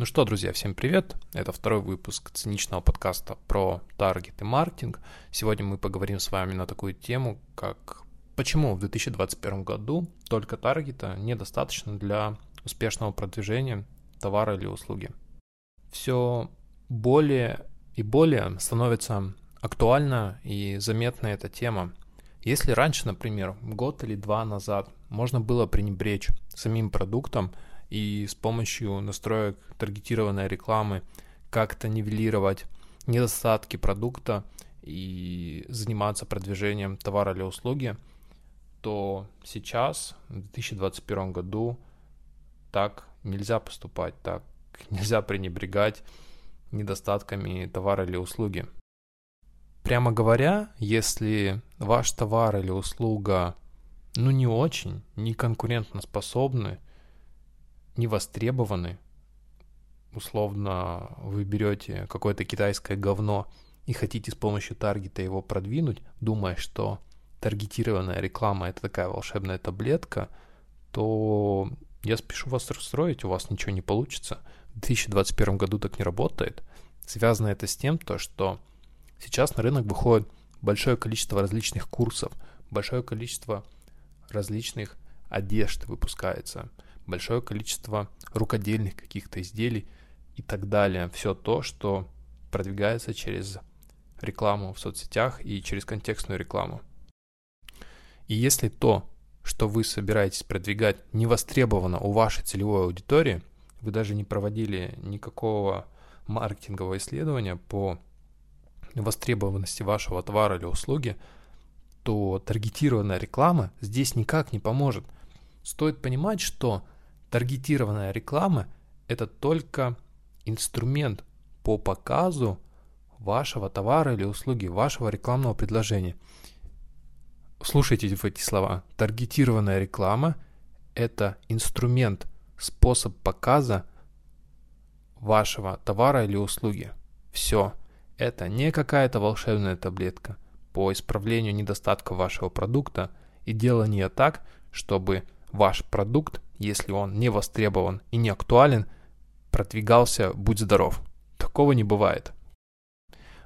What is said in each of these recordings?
Ну что, друзья, всем привет! Это второй выпуск циничного подкаста про таргет и маркетинг. Сегодня мы поговорим с вами на такую тему, как почему в 2021 году только таргета недостаточно для успешного продвижения товара или услуги. Все более и более становится актуальна и заметна эта тема. Если раньше, например, год или два назад можно было пренебречь самим продуктом – и с помощью настроек таргетированной рекламы как-то нивелировать недостатки продукта и заниматься продвижением товара или услуги, то сейчас, в 2021 году, так нельзя поступать, так нельзя пренебрегать недостатками товара или услуги. Прямо говоря, если ваш товар или услуга ну не очень, не конкурентоспособны, не востребованы. Условно, вы берете какое-то китайское говно и хотите с помощью таргета его продвинуть, думая, что таргетированная реклама это такая волшебная таблетка, то я спешу вас расстроить, у вас ничего не получится. В 2021 году так не работает. Связано это с тем, то, что сейчас на рынок выходит большое количество различных курсов, большое количество различных одежд выпускается – большое количество рукодельных каких-то изделий и так далее. Все то, что продвигается через рекламу в соцсетях и через контекстную рекламу. И если то, что вы собираетесь продвигать, не востребовано у вашей целевой аудитории, вы даже не проводили никакого маркетингового исследования по востребованности вашего товара или услуги, то таргетированная реклама здесь никак не поможет. Стоит понимать, что Таргетированная реклама – это только инструмент по показу вашего товара или услуги, вашего рекламного предложения. Слушайте эти слова. Таргетированная реклама – это инструмент, способ показа вашего товара или услуги. Все. Это не какая-то волшебная таблетка по исправлению недостатков вашего продукта и делание так, чтобы ваш продукт если он не востребован и не актуален, продвигался «Будь здоров». Такого не бывает.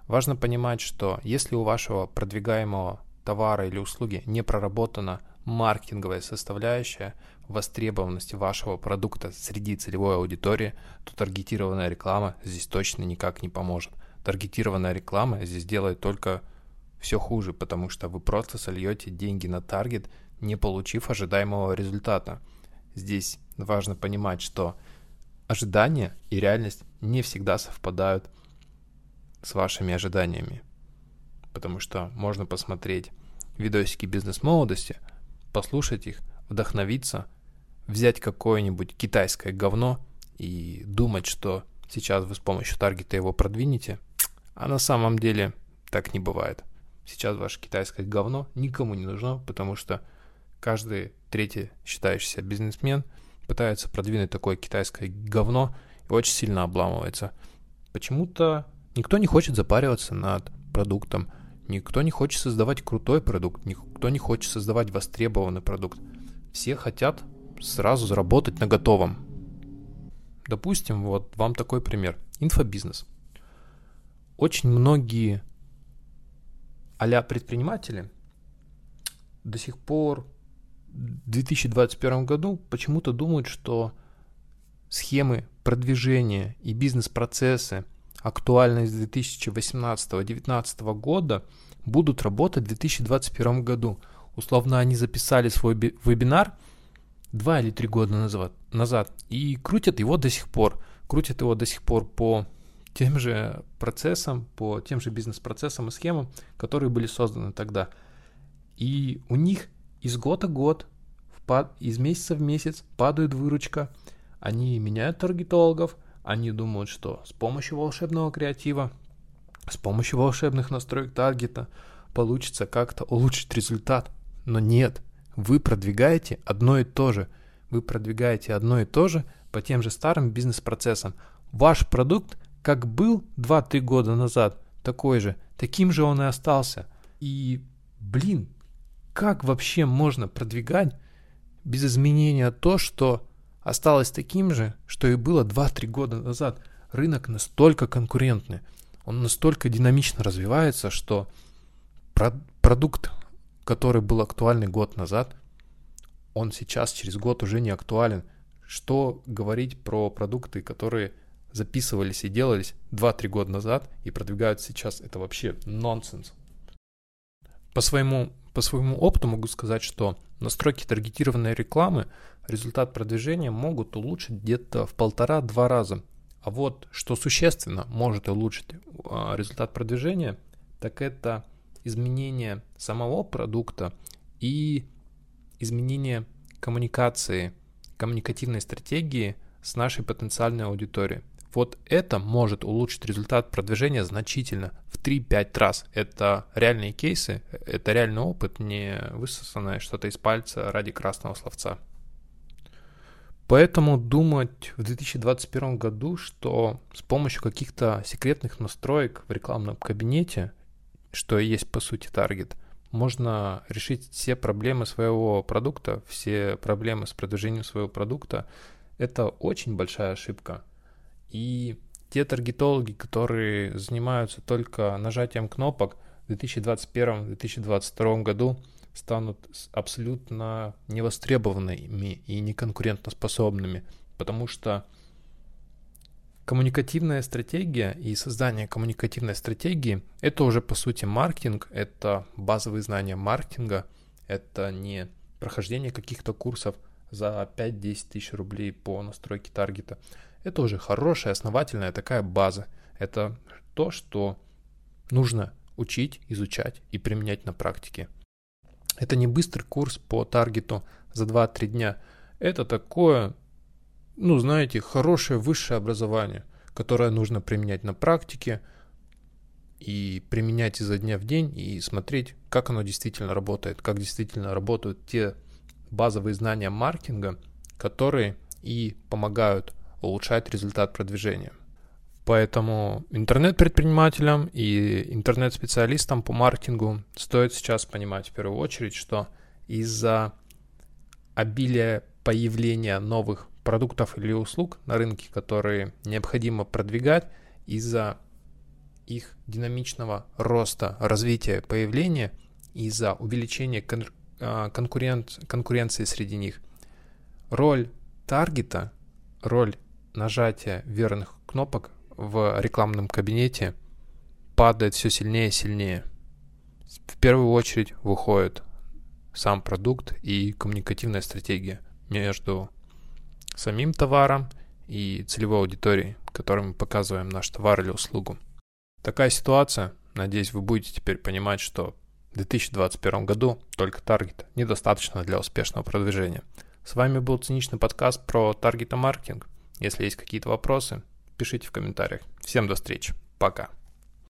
Важно понимать, что если у вашего продвигаемого товара или услуги не проработана маркетинговая составляющая востребованности вашего продукта среди целевой аудитории, то таргетированная реклама здесь точно никак не поможет. Таргетированная реклама здесь делает только все хуже, потому что вы просто сольете деньги на таргет, не получив ожидаемого результата – Здесь важно понимать, что ожидания и реальность не всегда совпадают с вашими ожиданиями. Потому что можно посмотреть видосики бизнес-молодости, послушать их, вдохновиться, взять какое-нибудь китайское говно и думать, что сейчас вы с помощью таргета его продвинете, а на самом деле так не бывает. Сейчас ваше китайское говно никому не нужно, потому что каждый третий считающийся бизнесмен пытается продвинуть такое китайское говно и очень сильно обламывается. Почему-то никто не хочет запариваться над продуктом, никто не хочет создавать крутой продукт, никто не хочет создавать востребованный продукт. Все хотят сразу заработать на готовом. Допустим, вот вам такой пример. Инфобизнес. Очень многие а предприниматели до сих пор 2021 году почему-то думают, что схемы продвижения и бизнес-процессы, актуальные с 2018-2019 года, будут работать в 2021 году. Условно, они записали свой вебинар два или три года назад, назад и крутят его до сих пор. Крутят его до сих пор по тем же процессам, по тем же бизнес-процессам и схемам, которые были созданы тогда. И у них из года в год, из месяца в месяц падает выручка. Они меняют таргетологов, они думают, что с помощью волшебного креатива, с помощью волшебных настроек таргета получится как-то улучшить результат. Но нет, вы продвигаете одно и то же. Вы продвигаете одно и то же по тем же старым бизнес-процессам. Ваш продукт как был 2-3 года назад, такой же, таким же он и остался. И, блин, как вообще можно продвигать без изменения то, что осталось таким же, что и было 2-3 года назад. Рынок настолько конкурентный, он настолько динамично развивается, что продукт, который был актуальный год назад, он сейчас через год уже не актуален. Что говорить про продукты, которые записывались и делались 2-3 года назад и продвигаются сейчас, это вообще нонсенс. По своему, по своему опыту могу сказать, что настройки таргетированной рекламы результат продвижения могут улучшить где-то в полтора-два раза. А вот что существенно может улучшить а, результат продвижения, так это изменение самого продукта и изменение коммуникации, коммуникативной стратегии с нашей потенциальной аудиторией. Вот это может улучшить результат продвижения значительно, в 3-5 раз. Это реальные кейсы, это реальный опыт, не высосанное что-то из пальца ради красного словца. Поэтому думать в 2021 году, что с помощью каких-то секретных настроек в рекламном кабинете, что и есть по сути таргет, можно решить все проблемы своего продукта, все проблемы с продвижением своего продукта, это очень большая ошибка. И те таргетологи, которые занимаются только нажатием кнопок в 2021-2022 году, станут абсолютно невостребованными и неконкурентоспособными, потому что коммуникативная стратегия и создание коммуникативной стратегии – это уже по сути маркетинг, это базовые знания маркетинга, это не прохождение каких-то курсов за 5-10 тысяч рублей по настройке таргета. Это уже хорошая, основательная такая база. Это то, что нужно учить, изучать и применять на практике. Это не быстрый курс по таргету за 2-3 дня. Это такое, ну, знаете, хорошее высшее образование, которое нужно применять на практике и применять изо дня в день и смотреть, как оно действительно работает, как действительно работают те базовые знания маркетинга, которые и помогают улучшать результат продвижения. Поэтому интернет-предпринимателям и интернет-специалистам по маркетингу стоит сейчас понимать в первую очередь, что из-за обилия появления новых продуктов или услуг на рынке, которые необходимо продвигать, из-за их динамичного роста, развития, появления, из-за увеличения кон- а, конкурент, конкуренции среди них, роль таргета, роль нажатия верных кнопок в рекламном кабинете падает все сильнее и сильнее. В первую очередь выходит сам продукт и коммуникативная стратегия между самим товаром и целевой аудиторией, которой мы показываем наш товар или услугу. Такая ситуация, надеюсь, вы будете теперь понимать, что в 2021 году только таргет недостаточно для успешного продвижения. С вами был циничный подкаст про таргет маркетинг. Если есть какие-то вопросы, пишите в комментариях. Всем до встречи. Пока.